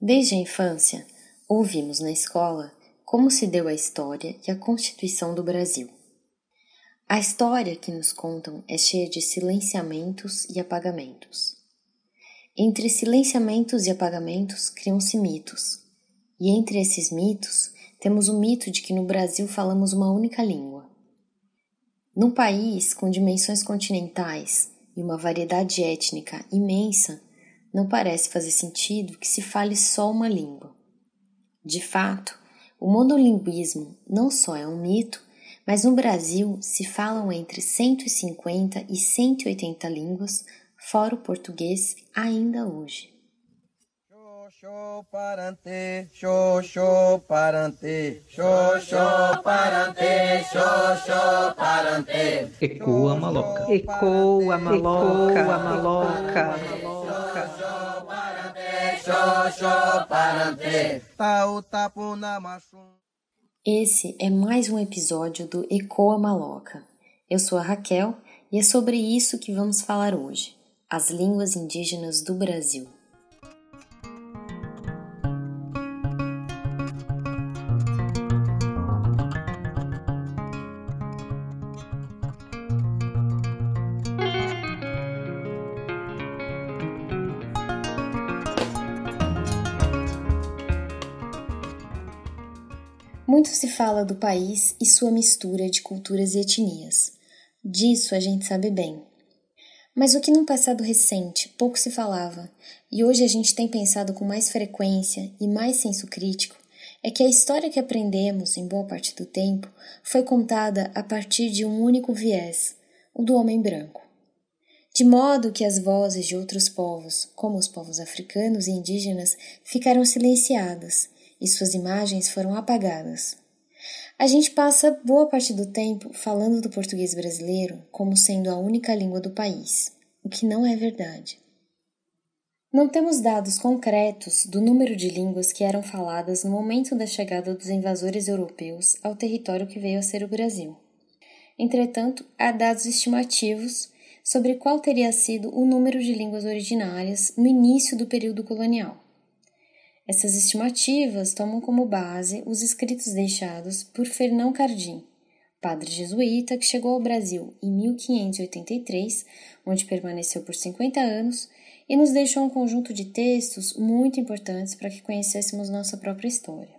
Desde a infância, ouvimos na escola como se deu a história e a constituição do Brasil. A história que nos contam é cheia de silenciamentos e apagamentos. Entre silenciamentos e apagamentos criam-se mitos, e entre esses mitos temos o mito de que no Brasil falamos uma única língua. Num país com dimensões continentais e uma variedade étnica imensa, não parece fazer sentido que se fale só uma língua. De fato, o monolinguismo não só é um mito, mas no Brasil se falam entre 150 e 180 línguas, fora o português, ainda hoje. Xoxô parante, xoxô parante, xoxô parante, xoxô parante. Ecoa maloca. Ecoa maloca, maloca. Esse é mais um episódio do Ecoa Maloca. Eu sou a Raquel e é sobre isso que vamos falar hoje: as línguas indígenas do Brasil. Muito se fala do país e sua mistura de culturas e etnias. Disso a gente sabe bem. Mas o que num passado recente pouco se falava, e hoje a gente tem pensado com mais frequência e mais senso crítico, é que a história que aprendemos, em boa parte do tempo, foi contada a partir de um único viés, o do homem branco. De modo que as vozes de outros povos, como os povos africanos e indígenas, ficaram silenciadas e suas imagens foram apagadas. A gente passa boa parte do tempo falando do português brasileiro como sendo a única língua do país, o que não é verdade. Não temos dados concretos do número de línguas que eram faladas no momento da chegada dos invasores europeus ao território que veio a ser o Brasil. Entretanto, há dados estimativos sobre qual teria sido o número de línguas originárias no início do período colonial. Essas estimativas tomam como base os escritos deixados por Fernão Cardim, padre jesuíta que chegou ao Brasil em 1583, onde permaneceu por 50 anos, e nos deixou um conjunto de textos muito importantes para que conhecêssemos nossa própria história.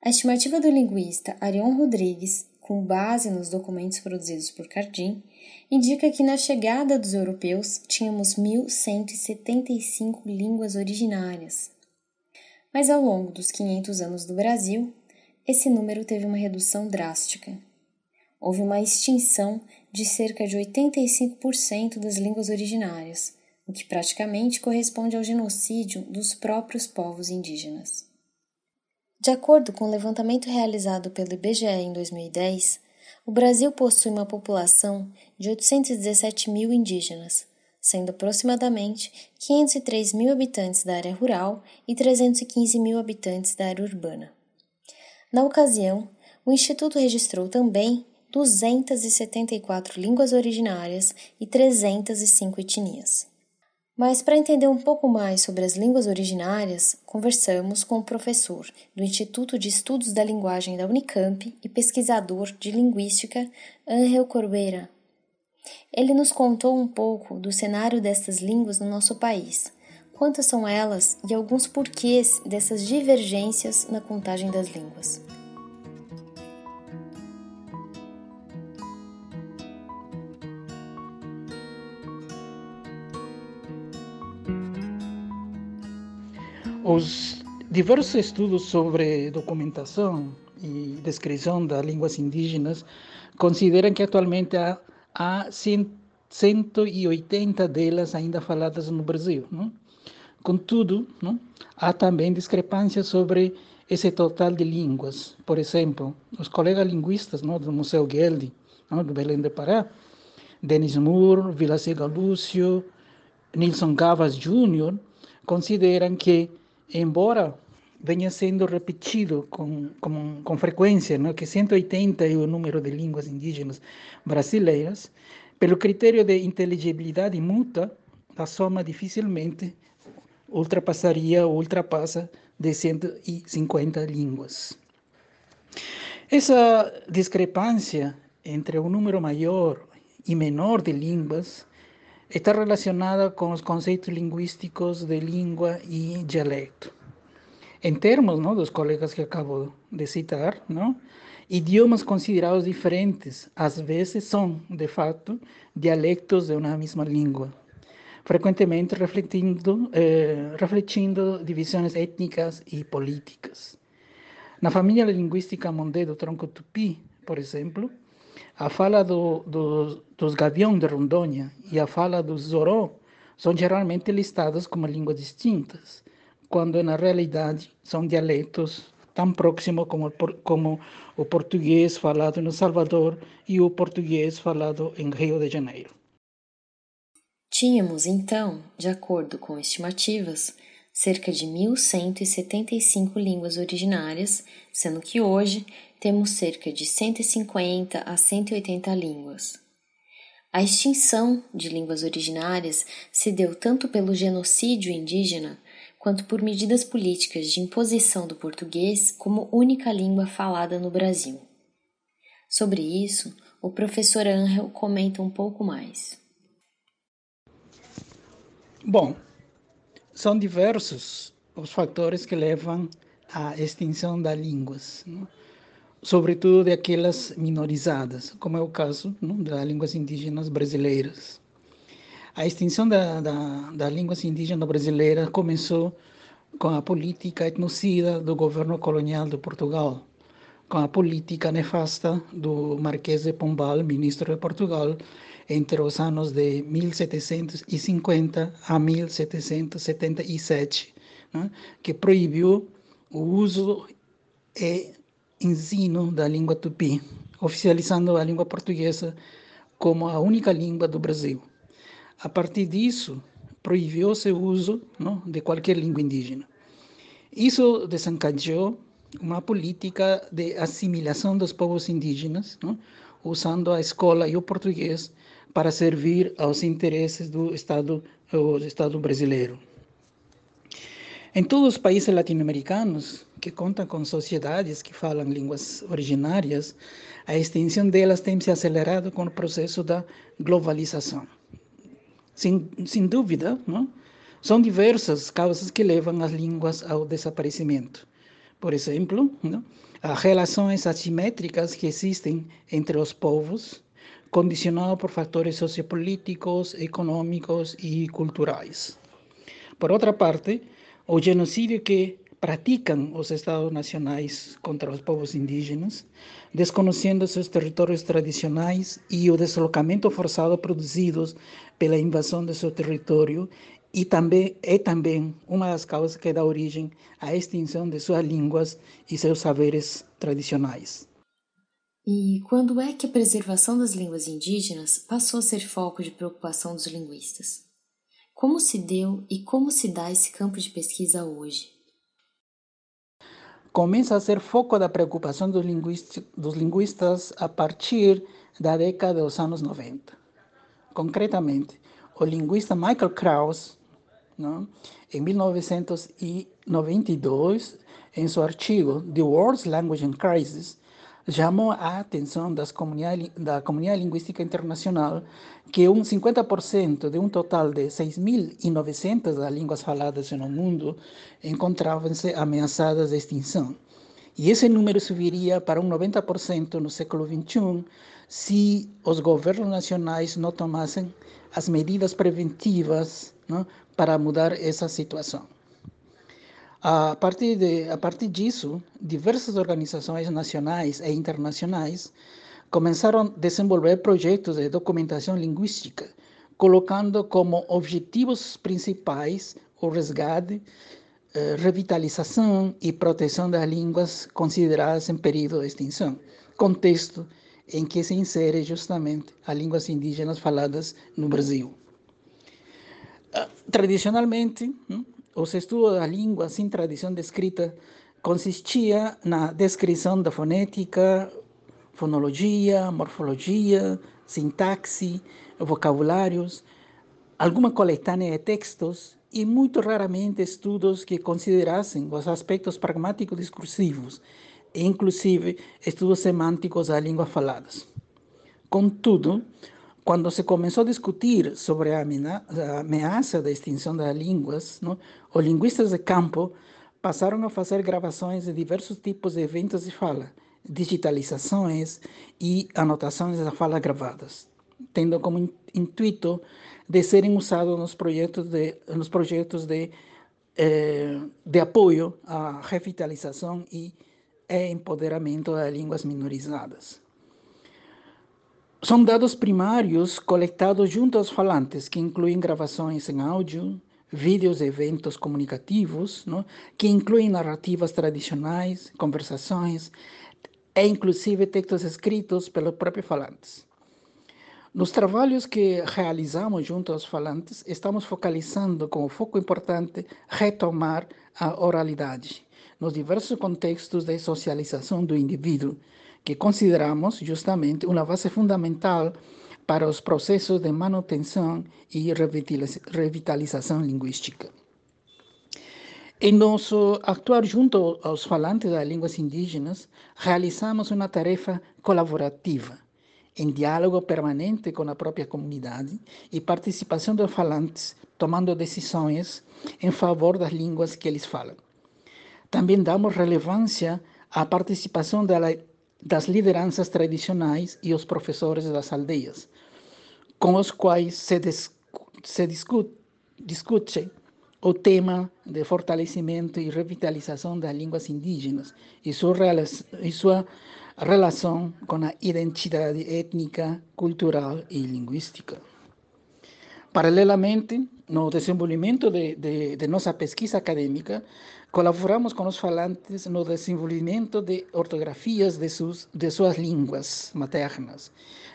A estimativa do linguista Arion Rodrigues, com base nos documentos produzidos por Cardim, indica que na chegada dos europeus tínhamos 1175 línguas originárias, mas ao longo dos 500 anos do Brasil, esse número teve uma redução drástica. Houve uma extinção de cerca de 85% das línguas originárias, o que praticamente corresponde ao genocídio dos próprios povos indígenas. De acordo com o levantamento realizado pelo IBGE em 2010, o Brasil possui uma população de 817 mil indígenas, sendo aproximadamente 503 mil habitantes da área rural e 315 mil habitantes da área urbana. Na ocasião, o Instituto registrou também 274 línguas originárias e 305 etnias. Mas para entender um pouco mais sobre as línguas originárias, conversamos com o professor do Instituto de Estudos da Linguagem da Unicamp e pesquisador de linguística Angel Corbeira, ele nos contou um pouco do cenário destas línguas no nosso país, quantas são elas e alguns porquês dessas divergências na contagem das línguas. Os diversos estudos sobre documentação e descrição das línguas indígenas consideram que atualmente há há 180 delas ainda faladas no Brasil. Não? Contudo, não? há também discrepâncias sobre esse total de línguas. Por exemplo, os colegas linguistas não, do Museu Gueldi, não, do Belém do Pará, Denis Moore, Vilacega Lúcio, Nilson Gavas Jr., consideram que, embora venha sendo repetido com, com, que 180 é o número de línguas indígenas brasileiras, pelo critério de inteligibilidade mútua, a soma dificilmente ultrapassaria ou ultrapassa de 150 línguas. Essa discrepância entre um número maior e menor de línguas está relacionada com os conceitos linguísticos de língua e dialecto. Em termos dos colegas que acabo de citar, idiomas considerados diferentes às vezes são, de fato, dialectos de uma mesma língua, frequentemente refletindo, eh, divisões étnicas e políticas. Na família linguística Mondé do tronco tupi, por exemplo, a fala do, do, dos gavião de Rondônia e a fala dos Zoró são geralmente listadas como línguas distintas, quando na realidade são dialetos tão próximos como, como o português falado no Salvador e o português falado em Rio de Janeiro. Tínhamos, então, de acordo com estimativas, cerca de 1.175 línguas originárias, sendo que hoje temos cerca de 150 a 180 línguas. A extinção de línguas originárias se deu tanto pelo genocídio indígena quanto por medidas políticas de imposição do português como única língua falada no Brasil. Sobre isso, o professor Angel comenta um pouco mais. Bom, são diversos os fatores que levam à extinção das línguas, não? sobretudo de aquelas minorizadas, como é o caso não? das línguas indígenas brasileiras. A extinção da, da, das línguas indígenas brasileiras começou com a política etnocida do governo colonial de Portugal, com a política nefasta do Marquês de Pombal, ministro de Portugal, entre os anos de 1750 a 1777, né, que proibiu o uso e ensino da língua tupi, oficializando a língua portuguesa como a única língua do Brasil. A partir disso, proibiu-se o uso não, de qualquer língua indígena. Isso desencadeou uma política de assimilação dos povos indígenas, não, usando a escola e o português para servir aos interesses do Estado, do Estado brasileiro. Em todos os países latino-americanos que contam com sociedades que falam línguas originárias, a extinção delas tem se acelerado com o processo da globalização. Sem, sem dúvida, não? são diversas causas que levam as línguas ao desaparecimento. Por exemplo, não? as relações assimétricas que existem entre os povos, condicionado por fatores sociopolíticos, econômicos e culturais. Por outra parte, o genocídio que praticam os Estados nacionais contra os povos indígenas, desconhecendo seus territórios tradicionais e o deslocamento forçado produzidos pela invasão de seu território e também é também uma das causas que dá origem à extinção de suas línguas e seus saberes tradicionais. E quando é que a preservação das línguas indígenas passou a ser foco de preocupação dos linguistas? Como se deu e como se dá esse campo de pesquisa hoje? Começa a ser foco da preocupação dos, dos linguistas a partir da década dos anos 90. Concretamente, o linguista Michael Krauss, não, em 1992, em seu artigo The World's Language in Crisis, chamou a atenção das comunidade, da comunidade linguística internacional que um 50% de um total de 6.900 línguas faladas no mundo encontravam-se ameaçadas de extinção. E esse número subiria para um 90% no século XXI se os governos nacionais não tomassem as medidas preventivas para mudar essa situação. A partir, de, a partir disso, diversas organizações nacionais e internacionais começaram a desenvolver projetos de documentação linguística, colocando como objetivos principais o resgate, eh, revitalização e proteção das línguas consideradas em período de extinção, contexto em que se insere justamente as línguas indígenas faladas no Brasil. Ah, tradicionalmente, os estudos da língua sem tradição de escrita consistia na descrição da fonética, fonologia, morfologia, sintaxe, vocabulários, alguma coletânea de textos e muito raramente estudos que considerassem os aspectos pragmáticos discursivos, e inclusive estudos semânticos das línguas faladas. Contudo, quando se começou a discutir sobre a ameaça da extinção das línguas, não, os linguistas de campo passaram a fazer gravações de diversos tipos de eventos de fala, digitalizações e anotações da fala gravadas, tendo como intuito de serem usados nos projetos de, nos projetos de, eh, de apoio à revitalização e empoderamento das línguas minorizadas. São dados primários coletados junto aos falantes, que incluem gravações em áudio, vídeos de eventos comunicativos, não? que incluem narrativas tradicionais, conversações e inclusive textos escritos pelos próprios falantes. Nos trabalhos que realizamos junto aos falantes, estamos focalizando como foco importante retomar a oralidade nos diversos contextos de socialização do indivíduo, que consideramos justamente uma base fundamental para os processos de manutenção e revitalização linguística. Em nosso actuar junto aos falantes das línguas indígenas, realizamos uma tarefa colaborativa, em diálogo permanente com a própria comunidade e participação dos falantes, tomando decisões em favor das línguas que eles falam. Também damos relevância à participação das lideranças tradicionais e os professores das aldeias, com os quais se, se discute, discute o tema de fortalecimento e revitalização das línguas indígenas e sua, e sua relação com a identidade étnica, cultural e linguística. Paralelamente, no desenvolvimento de, de, de nossa pesquisa acadêmica, Colaboramos com os falantes no desenvolvimento de ortografias de, suas, de suas línguas maternas,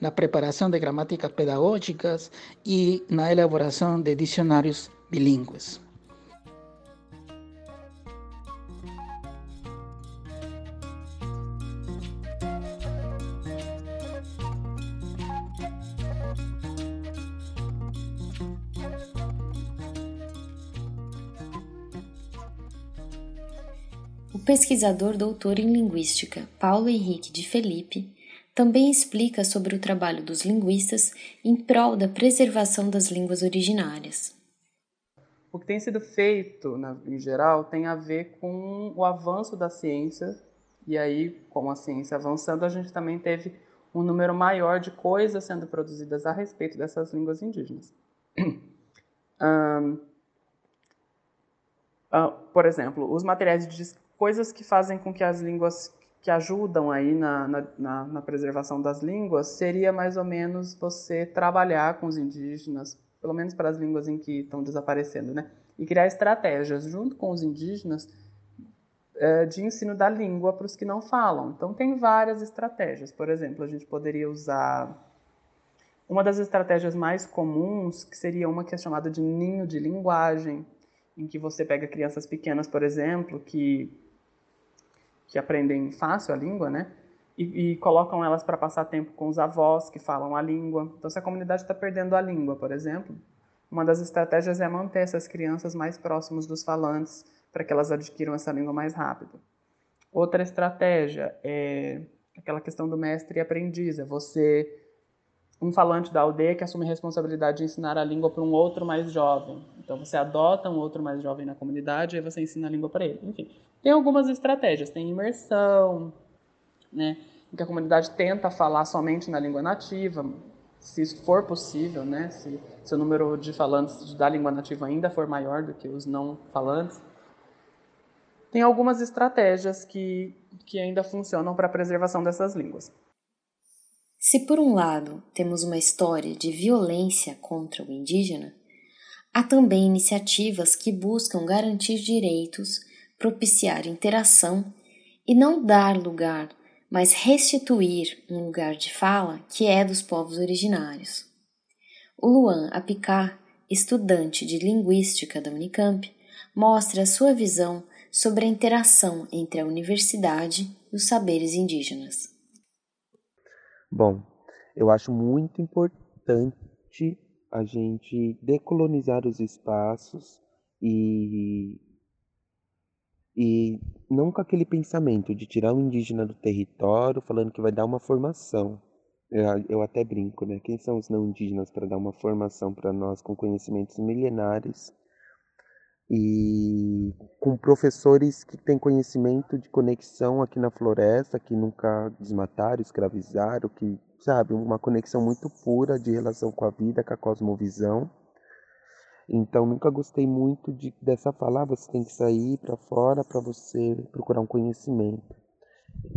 na preparação de gramáticas pedagógicas e na elaboração de dicionários bilíngues. Pesquisador doutor em linguística Paulo Henrique de Felipe também explica sobre o trabalho dos linguistas em prol da preservação das línguas originárias. O que tem sido feito, em geral, tem a ver com o avanço da ciência, e aí, com a ciência avançando, a gente também teve um número maior de coisas sendo produzidas a respeito dessas línguas indígenas. Um, uh, por exemplo, os materiais de coisas que fazem com que as línguas que ajudam aí na, na, na, preservação das línguas seria mais ou menos você trabalhar com os indígenas, pelo menos para as línguas em que estão desaparecendo, né? E criar estratégias junto com os indígenas é, de ensino da língua para os que não falam. Então, tem várias estratégias. Por exemplo, a gente poderia usar uma das estratégias mais comuns, que seria uma que é chamada de ninho de linguagem, em que você pega crianças pequenas, por exemplo, que que aprendem fácil a língua, né? E, e colocam elas para passar tempo com os avós que falam a língua. Então, se a comunidade está perdendo a língua, por exemplo, uma das estratégias é manter essas crianças mais próximos dos falantes para que elas adquiram essa língua mais rápido. Outra estratégia é aquela questão do mestre e aprendiz, é você um falante da aldeia que assume a responsabilidade de ensinar a língua para um outro mais jovem. Então você adota um outro mais jovem na comunidade e você ensina a língua para ele. Enfim, tem algumas estratégias, tem imersão, né, em que a comunidade tenta falar somente na língua nativa, se isso for possível, né, se, se o número de falantes da língua nativa ainda for maior do que os não falantes. Tem algumas estratégias que, que ainda funcionam para a preservação dessas línguas. Se por um lado temos uma história de violência contra o indígena, há também iniciativas que buscam garantir direitos propiciar interação e não dar lugar, mas restituir um lugar de fala que é dos povos originários. O Luan Apicá, estudante de linguística da Unicamp, mostra a sua visão sobre a interação entre a universidade e os saberes indígenas. Bom, eu acho muito importante a gente decolonizar os espaços E, e não com aquele pensamento de tirar o indígena do território falando que vai dar uma formação. Eu, eu até brinco, né? Quem são os não indígenas para dar uma formação para nós com conhecimentos milenares e com professores que têm conhecimento de conexão aqui na floresta, que nunca desmataram, escravizaram, que, sabe, uma conexão muito pura de relação com a vida, com a cosmovisão. Então nunca gostei muito de, dessa fala, ah, você tem que sair para fora para você procurar um conhecimento.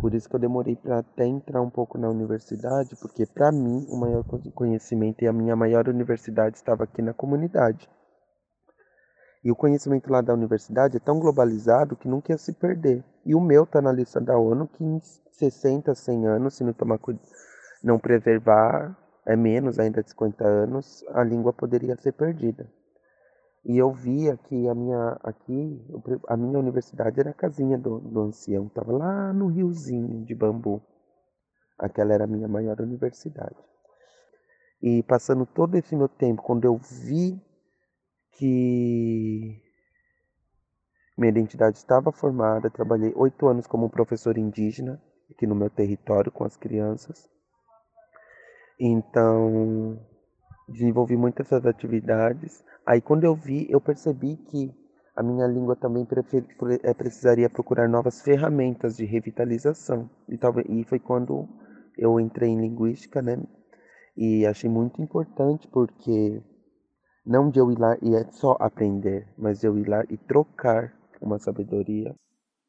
Por isso que eu demorei para até entrar um pouco na universidade, porque para mim o maior conhecimento e a minha maior universidade estava aqui na comunidade. E o conhecimento lá da universidade é tão globalizado que nunca ia se perder. E o meu está na lista da ONU que em 60, 100 anos, se não tomar não preservar, é menos ainda de 50 anos, a língua poderia ser perdida. E eu via que a minha aqui, a minha universidade era a casinha do, do ancião, estava lá no riozinho de bambu. Aquela era a minha maior universidade. E passando todo esse meu tempo, quando eu vi que minha identidade estava formada, trabalhei oito anos como professor indígena aqui no meu território com as crianças. Então, desenvolvi muitas essas atividades. Aí quando eu vi, eu percebi que a minha língua também é, precisaria procurar novas ferramentas de revitalização. E, talvez, e foi quando eu entrei em linguística, né? E achei muito importante porque não de eu ir lá e é só aprender, mas de eu ir lá e trocar uma sabedoria.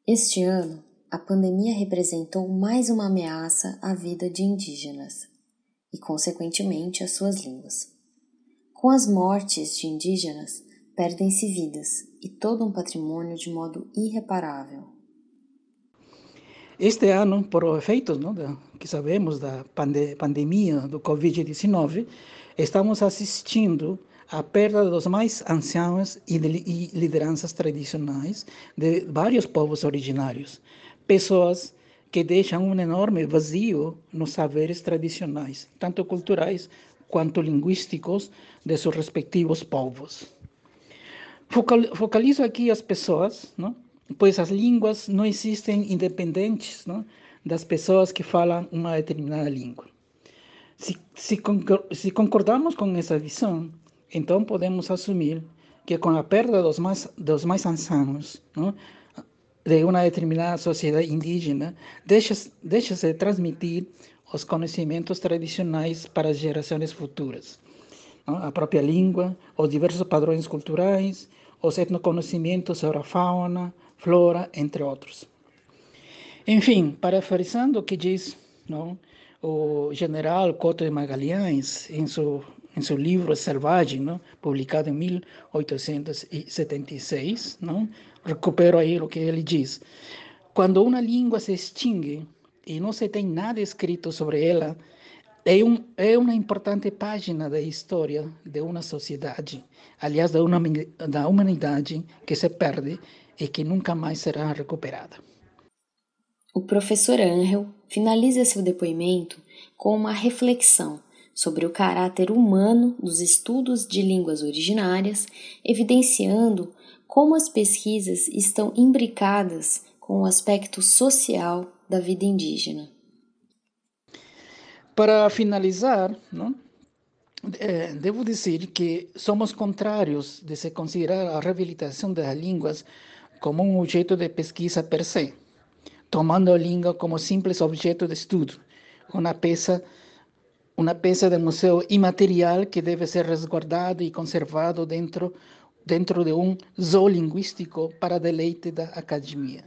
Este ano, a pandemia representou mais uma ameaça à vida de indígenas e, consequentemente, às suas línguas. Com as mortes de indígenas, perdem-se vidas e todo um patrimônio de modo irreparável. Este ano, por efeitos não, da, que sabemos da pande pandemia do Covid-19, estamos assistindo à perda dos mais anciãos e, e lideranças tradicionais de vários povos originários, pessoas que deixam um enorme vazio nos saberes tradicionais, tanto culturais quanto linguísticos de seus respectivos povos. Focalizo aqui as pessoas, não? pois as línguas não existem independentes não? das pessoas que falam uma determinada língua. Se, se, se com essa visão, então podemos assumir que com a perda dos mais, dos mais ancianos não? De uma determinada sociedade indígena, deixa transmitir os conhecimentos tradicionais para as gerações futuras. A própria língua, os diversos padrões culturais, os etnoconhecimentos sobre a fauna, flora, entre outros. Enfim, parafraseando o que diz não, o general Couto de Magalhães em seu, em seu livro Selvagem, não, publicado em 1876, não, recupero aí o que ele diz. Quando uma língua se extingue, e não se tem nada escrito sobre ela, é, um, é uma importante página da história de uma sociedade, aliás, da, uma, da humanidade que se perde e que nunca mais será recuperada. O professor Angel finaliza seu depoimento com uma reflexão sobre o caráter humano dos estudos de línguas originárias, evidenciando como as pesquisas estão imbricadas com o aspecto social da vida indígena. Para finalizar, não, é, devo dizer que somos contrários de se considerar a reabilitação das línguas como um objeto de pesquisa per se, tomando a língua como simples objeto de estudo, uma peça uma peça de museu imaterial que deve ser resguardado e conservado dentro dentro de um zoolinguístico para deleite da academia.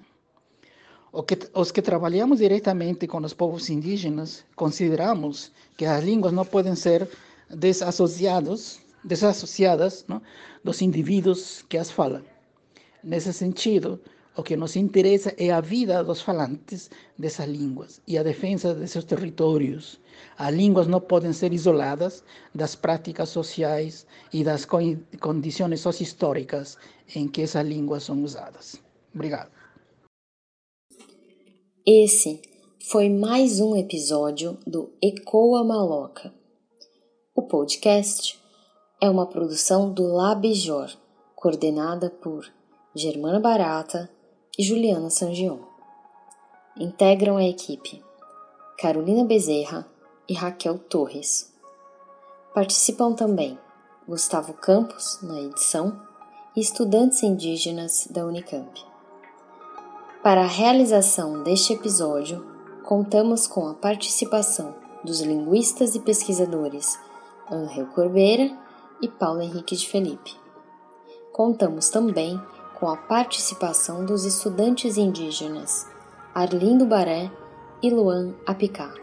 Que, os que trabalhamos diretamente com os povos indígenas consideramos que as línguas não podem ser desassociados, desassociadas não, dos indivíduos que as falam. Nesse sentido, o que nos interessa é a vida dos falantes dessas línguas e a defesa de seus territórios. As línguas não podem ser isoladas das práticas sociais e das condições sociohistóricas em que essas línguas são usadas. Obrigado. Esse foi mais um episódio do Ecoa Maloca. O podcast é uma produção do Labjor coordenada por Germana Barata e Juliana Sangion. Integram a equipe Carolina Bezerra e Raquel Torres. Participam também Gustavo Campos, na edição, e estudantes indígenas da Unicamp. Para a realização deste episódio, contamos com a participação dos linguistas e pesquisadores Angel Corbeira e Paulo Henrique de Felipe. Contamos também com a participação dos estudantes indígenas Arlindo Baré e Luan Apicá.